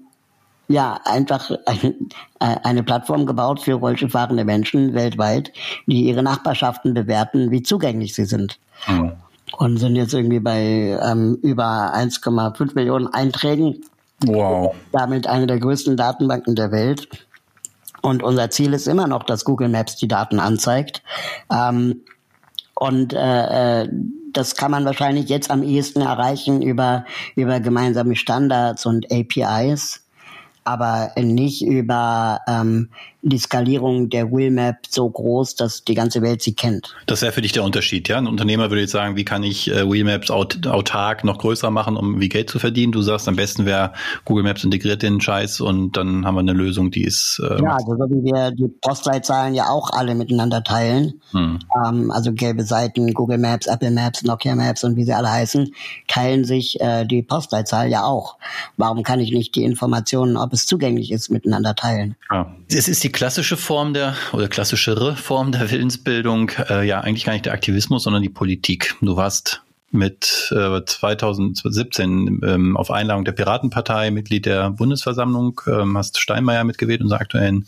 ja, einfach eine, äh, eine Plattform gebaut für Rollstuhlfahrende Menschen weltweit, die ihre Nachbarschaften bewerten, wie zugänglich sie sind. Mhm. Und sind jetzt irgendwie bei ähm, über 1,5 Millionen Einträgen. Wow. Damit eine der größten Datenbanken der Welt. Und unser Ziel ist immer noch, dass Google Maps die Daten anzeigt. Ähm, und äh, äh, das kann man wahrscheinlich jetzt am ehesten erreichen über, über gemeinsame Standards und APIs aber nicht über ähm, die Skalierung der Willmap so groß, dass die ganze Welt sie kennt.
Das wäre für dich der Unterschied, ja? Ein Unternehmer würde jetzt sagen, wie kann ich äh, Wheelmaps aut autark noch größer machen, um wie Geld zu verdienen? Du sagst, am besten wäre Google Maps integriert den Scheiß und dann haben wir eine Lösung, die ist.
Äh, ja, also so wie wir die Postleitzahlen ja auch alle miteinander teilen. Hm. Ähm, also gelbe Seiten, Google Maps, Apple Maps, Nokia Maps und wie sie alle heißen, teilen sich äh, die Postleitzahl ja auch. Warum kann ich nicht die Informationen, ob es zugänglich ist, miteinander teilen.
Ja. Es ist die klassische Form der oder klassischere Form der Willensbildung, äh, ja eigentlich gar nicht der Aktivismus, sondern die Politik. Du warst mit äh, 2017 ähm, auf Einladung der Piratenpartei Mitglied der Bundesversammlung, ähm, hast Steinmeier mitgewählt, unser aktuellen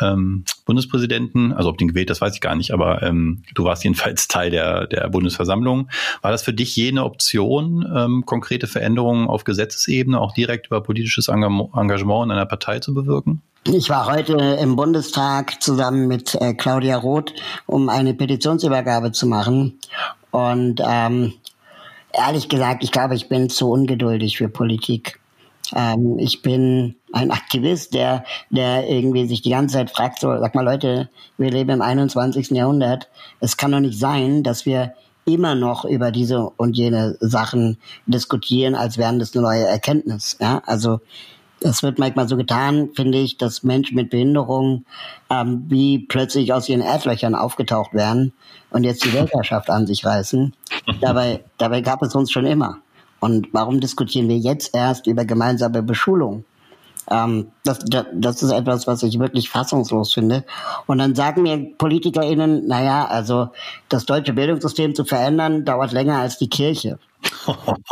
ähm, Bundespräsidenten. Also ob den gewählt, das weiß ich gar nicht, aber ähm, du warst jedenfalls Teil der, der Bundesversammlung. War das für dich jene Option, ähm, konkrete Veränderungen auf Gesetzesebene auch direkt über politisches Engagement in einer Partei zu bewirken?
Ich war heute im Bundestag zusammen mit äh, Claudia Roth, um eine Petitionsübergabe zu machen. Und ähm, ehrlich gesagt, ich glaube, ich bin zu ungeduldig für Politik. Ähm, ich bin ein Aktivist, der, der irgendwie sich die ganze Zeit fragt, so, sag mal Leute, wir leben im 21. Jahrhundert. Es kann doch nicht sein, dass wir immer noch über diese und jene Sachen diskutieren, als wären das eine neue Erkenntnis. Ja, also es wird manchmal so getan, finde ich, dass Menschen mit Behinderung ähm, wie plötzlich aus ihren Erdlöchern aufgetaucht werden und jetzt die Weltherrschaft an sich reißen. Dabei, dabei gab es uns schon immer. Und warum diskutieren wir jetzt erst über gemeinsame Beschulung? Ähm, das, das, das ist etwas, was ich wirklich fassungslos finde. Und dann sagen mir PolitikerInnen, naja, also das deutsche Bildungssystem zu verändern, dauert länger als die Kirche. und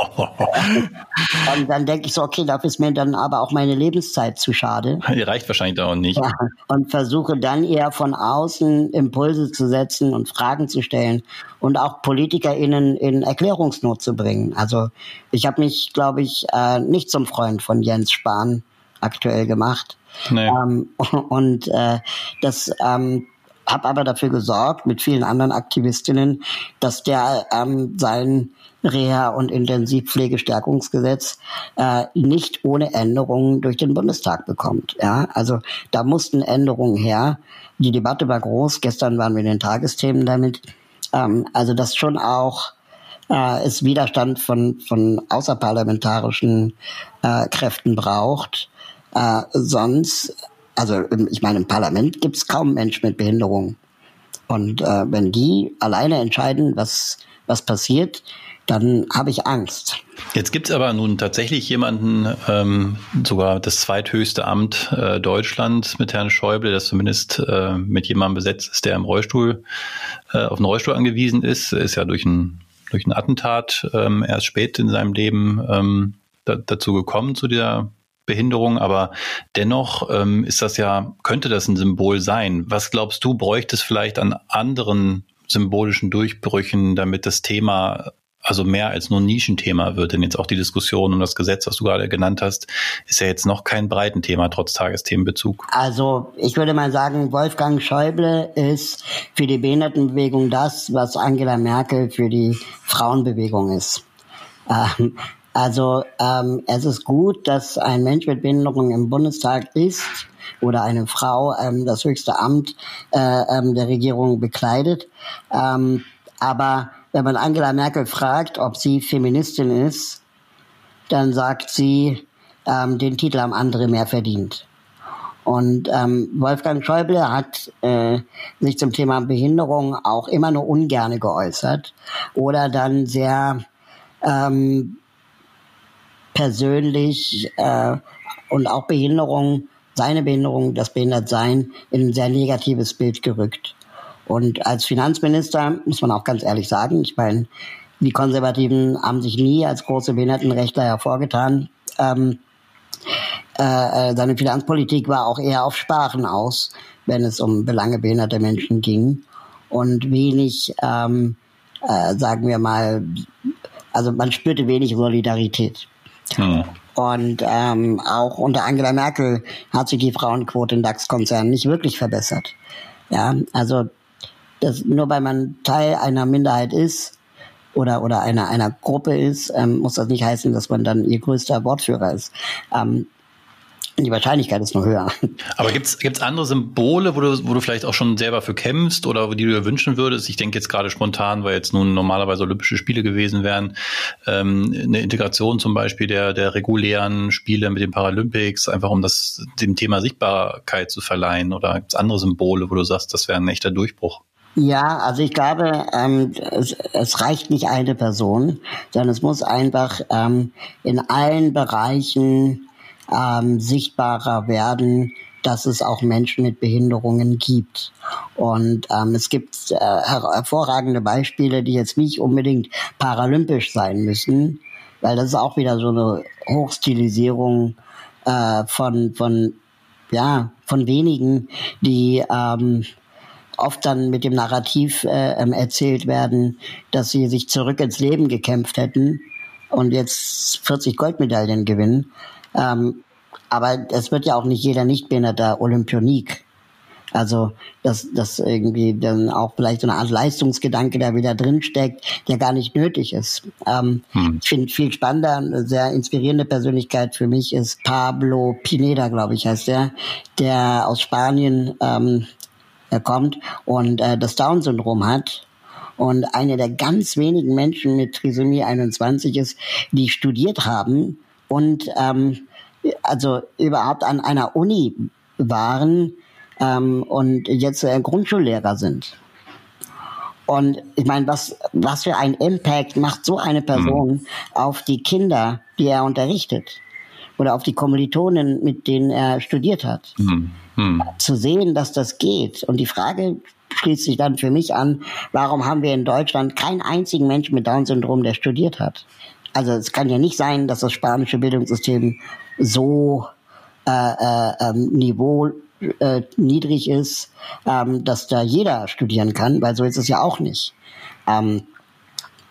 dann denke ich so, okay, dafür ist mir dann aber auch meine Lebenszeit zu schade.
Die reicht wahrscheinlich auch nicht.
Ja, und versuche dann eher von außen Impulse zu setzen und Fragen zu stellen und auch PolitikerInnen in Erklärungsnot zu bringen. Also ich habe mich, glaube ich, äh, nicht zum Freund von Jens Spahn aktuell gemacht. Nee. Ähm, und äh, das ähm, habe aber dafür gesorgt, mit vielen anderen Aktivistinnen, dass der ähm, sein Reha- und Intensivpflegestärkungsgesetz äh, nicht ohne Änderungen durch den Bundestag bekommt. Ja, also da mussten Änderungen her. Die Debatte war groß. Gestern waren wir in den Tagesthemen damit. Ähm, also das schon auch äh, es Widerstand von von außerparlamentarischen äh, Kräften braucht. Äh, sonst, also ich meine, im Parlament gibt es kaum Menschen mit Behinderung. Und äh, wenn die alleine entscheiden, was, was passiert, dann habe ich Angst.
Jetzt gibt es aber nun tatsächlich jemanden, ähm, sogar das zweithöchste Amt äh, Deutschlands mit Herrn Schäuble, das zumindest äh, mit jemandem besetzt ist, der im Rollstuhl, äh, auf den Rollstuhl angewiesen ist. Er ist ja durch ein, durch ein Attentat ähm, erst spät in seinem Leben ähm, da, dazu gekommen, zu dieser Behinderung, aber dennoch ähm, ist das ja, könnte das ein Symbol sein. Was glaubst du, bräuchte es vielleicht an anderen symbolischen Durchbrüchen, damit das Thema also mehr als nur ein Nischenthema wird. Denn jetzt auch die Diskussion um das Gesetz, was du gerade genannt hast, ist ja jetzt noch kein Breitenthema trotz Tagesthemenbezug.
Also ich würde mal sagen, Wolfgang Schäuble ist für die Behindertenbewegung das, was Angela Merkel für die Frauenbewegung ist. Ähm, also ähm, es ist gut, dass ein Mensch mit Behinderung im Bundestag ist oder eine Frau ähm, das höchste Amt äh, ähm, der Regierung bekleidet. Ähm, aber wenn man Angela Merkel fragt, ob sie Feministin ist, dann sagt sie, ähm, den Titel haben andere mehr verdient. Und ähm, Wolfgang Schäuble hat äh, sich zum Thema Behinderung auch immer nur ungerne geäußert oder dann sehr ähm, persönlich äh, und auch Behinderung, seine Behinderung, das Behindertsein in ein sehr negatives Bild gerückt. Und als Finanzminister muss man auch ganz ehrlich sagen, ich meine, die Konservativen haben sich nie als große Behindertenrechtler hervorgetan. Ähm, äh, äh, seine Finanzpolitik war auch eher auf Sparen aus, wenn es um Belange behinderter Menschen ging. Und wenig, ähm, äh, sagen wir mal, also man spürte wenig Solidarität. Und ähm, auch unter Angela Merkel hat sich die Frauenquote in DAX-Konzernen nicht wirklich verbessert. Ja, also dass nur weil man Teil einer Minderheit ist oder, oder einer, einer Gruppe ist, ähm, muss das nicht heißen, dass man dann ihr größter Wortführer ist. Ähm, die Wahrscheinlichkeit ist nur höher.
Aber gibt's gibt's andere Symbole, wo du, wo du vielleicht auch schon selber für kämpfst oder die du dir wünschen würdest? Ich denke jetzt gerade spontan, weil jetzt nun normalerweise Olympische Spiele gewesen wären, ähm, eine Integration zum Beispiel der, der regulären Spiele mit den Paralympics, einfach um das dem Thema Sichtbarkeit zu verleihen. Oder gibt's andere Symbole, wo du sagst, das wäre ein echter Durchbruch?
Ja, also ich glaube, ähm, es, es reicht nicht eine Person, sondern es muss einfach ähm, in allen Bereichen ähm, sichtbarer werden, dass es auch Menschen mit Behinderungen gibt. Und ähm, es gibt äh, hervorragende Beispiele, die jetzt nicht unbedingt paralympisch sein müssen, weil das ist auch wieder so eine Hochstilisierung äh, von, von, ja, von wenigen, die ähm, oft dann mit dem Narrativ äh, ähm, erzählt werden, dass sie sich zurück ins Leben gekämpft hätten und jetzt 40 Goldmedaillen gewinnen. Ähm, aber es wird ja auch nicht jeder Nichtbehinderter Olympionik. Also, dass, dass irgendwie dann auch vielleicht so eine Art Leistungsgedanke da wieder drinsteckt, der gar nicht nötig ist. Ähm, hm. Ich finde viel spannender, eine sehr inspirierende Persönlichkeit für mich ist Pablo Pineda, glaube ich, heißt der, der aus Spanien ähm, kommt und äh, das Down-Syndrom hat und eine der ganz wenigen Menschen mit Trisomie 21 ist, die studiert haben und ähm, also überhaupt an einer Uni waren ähm, und jetzt äh, Grundschullehrer sind. Und ich meine, was, was für ein Impact macht so eine Person mhm. auf die Kinder, die er unterrichtet? Oder auf die Kommilitonen, mit denen er studiert hat? Mhm hm. zu sehen, dass das geht. Und die Frage schließt sich dann für mich an, warum haben wir in Deutschland keinen einzigen Menschen mit Down-Syndrom, der studiert hat? Also es kann ja nicht sein, dass das spanische Bildungssystem so äh, äh, ähm, Niveau äh, niedrig ist, ähm, dass da jeder studieren kann, weil so ist es ja auch nicht. Ähm,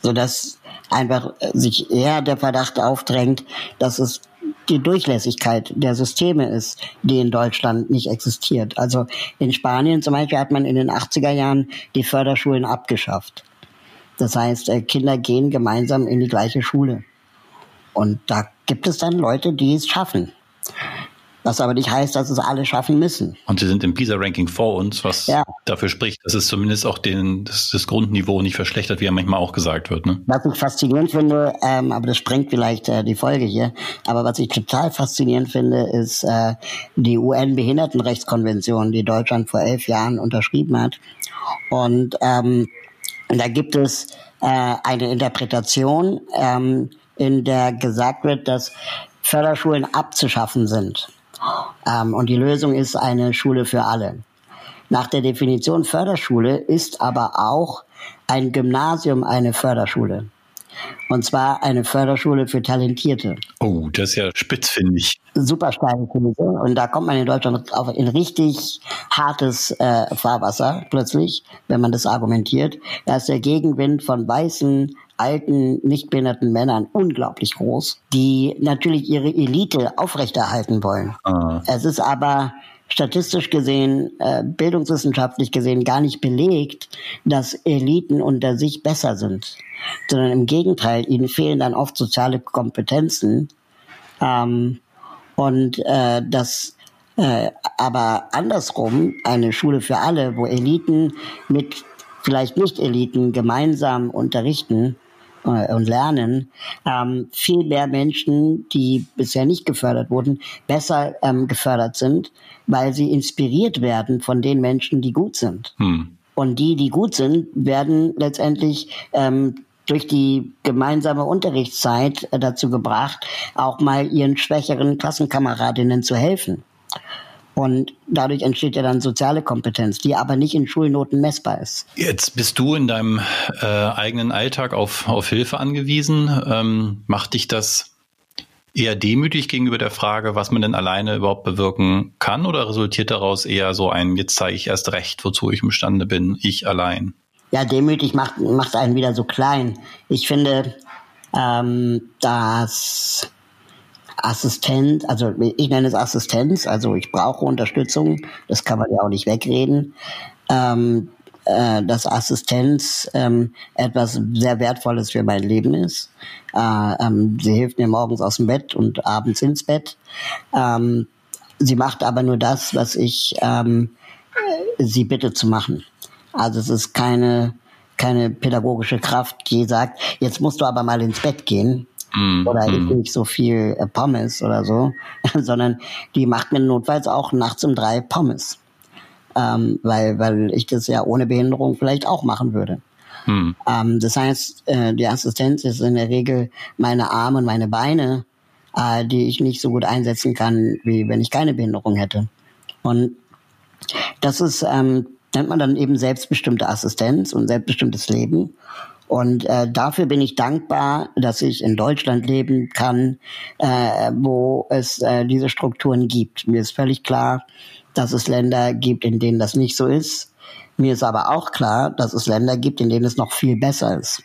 so dass einfach sich eher der Verdacht aufdrängt, dass es die Durchlässigkeit der Systeme ist, die in Deutschland nicht existiert. Also in Spanien zum Beispiel hat man in den 80er Jahren die Förderschulen abgeschafft. Das heißt, äh, Kinder gehen gemeinsam in die gleiche Schule. Und da gibt es dann Leute, die es schaffen. Was aber nicht heißt, dass es alle schaffen müssen.
Und sie sind im PISA-Ranking vor uns, was ja. dafür spricht, dass es zumindest auch den, das, das, Grundniveau nicht verschlechtert, wie ja manchmal auch gesagt wird. Ne?
Was ich faszinierend finde, ähm, aber das sprengt vielleicht äh, die Folge hier, aber was ich total faszinierend finde, ist äh, die UN-Behindertenrechtskonvention, die Deutschland vor elf Jahren unterschrieben hat. Und ähm, da gibt es äh, eine Interpretation, ähm, in der gesagt wird, dass Förderschulen abzuschaffen sind. Ähm, und die Lösung ist eine Schule für alle. Nach der Definition Förderschule ist aber auch ein Gymnasium eine Förderschule. Und zwar eine Förderschule für Talentierte.
Oh, das ist ja spitz, finde ich.
Super steile These. Und da kommt man in Deutschland auf in richtig hartes äh, Fahrwasser plötzlich, wenn man das argumentiert. Da ist der Gegenwind von weißen, alten, nicht behinderten Männern unglaublich groß, die natürlich ihre Elite aufrechterhalten wollen. Ah. Es ist aber statistisch gesehen, äh, bildungswissenschaftlich gesehen gar nicht belegt, dass Eliten unter sich besser sind, sondern im Gegenteil, ihnen fehlen dann oft soziale Kompetenzen. Ähm, und äh, das äh, aber andersrum, eine Schule für alle, wo Eliten mit vielleicht nicht Eliten gemeinsam unterrichten, und lernen, ähm, viel mehr Menschen, die bisher nicht gefördert wurden, besser ähm, gefördert sind, weil sie inspiriert werden von den Menschen, die gut sind. Hm. Und die, die gut sind, werden letztendlich ähm, durch die gemeinsame Unterrichtszeit äh, dazu gebracht, auch mal ihren schwächeren Klassenkameradinnen zu helfen. Und dadurch entsteht ja dann soziale Kompetenz, die aber nicht in Schulnoten messbar ist.
Jetzt bist du in deinem äh, eigenen Alltag auf, auf Hilfe angewiesen. Ähm, macht dich das eher demütig gegenüber der Frage, was man denn alleine überhaupt bewirken kann? Oder resultiert daraus eher so ein, jetzt zeige ich erst recht, wozu ich imstande bin, ich allein?
Ja, demütig macht, macht einen wieder so klein. Ich finde, ähm, dass Assistent, also ich nenne es Assistenz, also ich brauche Unterstützung, das kann man ja auch nicht wegreden. Ähm, äh, dass Assistenz ähm, etwas sehr Wertvolles für mein Leben ist. Äh, ähm, sie hilft mir morgens aus dem Bett und abends ins Bett. Ähm, sie macht aber nur das, was ich ähm, sie bitte zu machen. Also es ist keine keine pädagogische Kraft, die sagt, jetzt musst du aber mal ins Bett gehen mm, oder mm. nicht so viel äh, Pommes oder so, sondern die macht mir notfalls auch nachts um drei Pommes, ähm, weil, weil ich das ja ohne Behinderung vielleicht auch machen würde. Mm. Ähm, das heißt, äh, die Assistenz ist in der Regel meine Arme und meine Beine, äh, die ich nicht so gut einsetzen kann, wie wenn ich keine Behinderung hätte. Und das ist, ähm, nennt man dann eben selbstbestimmte Assistenz und selbstbestimmtes Leben. Und äh, dafür bin ich dankbar, dass ich in Deutschland leben kann, äh, wo es äh, diese Strukturen gibt. Mir ist völlig klar, dass es Länder gibt, in denen das nicht so ist. Mir ist aber auch klar, dass es Länder gibt, in denen es noch viel besser ist.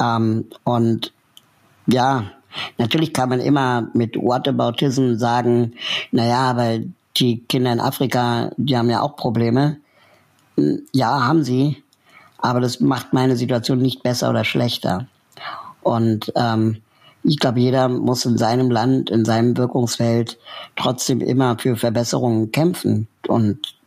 Ähm, und ja, natürlich kann man immer mit Whataboutism sagen, naja, aber die Kinder in Afrika, die haben ja auch Probleme. Hm, ja, haben sie. Aber das macht meine Situation nicht besser oder schlechter. Und ähm, ich glaube, jeder muss in seinem Land, in seinem Wirkungsfeld trotzdem immer für Verbesserungen kämpfen. Und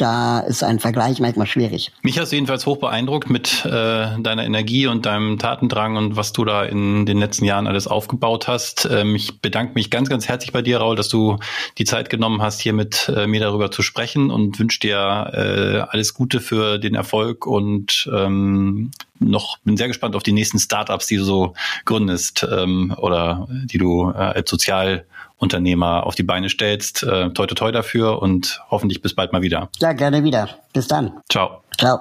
da ist ein Vergleich manchmal schwierig.
Mich hast du jedenfalls hoch beeindruckt mit äh, deiner Energie und deinem Tatendrang und was du da in den letzten Jahren alles aufgebaut hast. Ähm, ich bedanke mich ganz, ganz herzlich bei dir, Raul, dass du die Zeit genommen hast, hier mit äh, mir darüber zu sprechen und wünsche dir äh, alles Gute für den Erfolg und ähm, noch bin sehr gespannt auf die nächsten Startups, die du so gründest ähm, oder die du äh, als sozial Unternehmer auf die Beine stellst. Äh, toi, toi, toi dafür und hoffentlich bis bald mal wieder.
Ja, gerne wieder. Bis dann.
Ciao.
Ciao.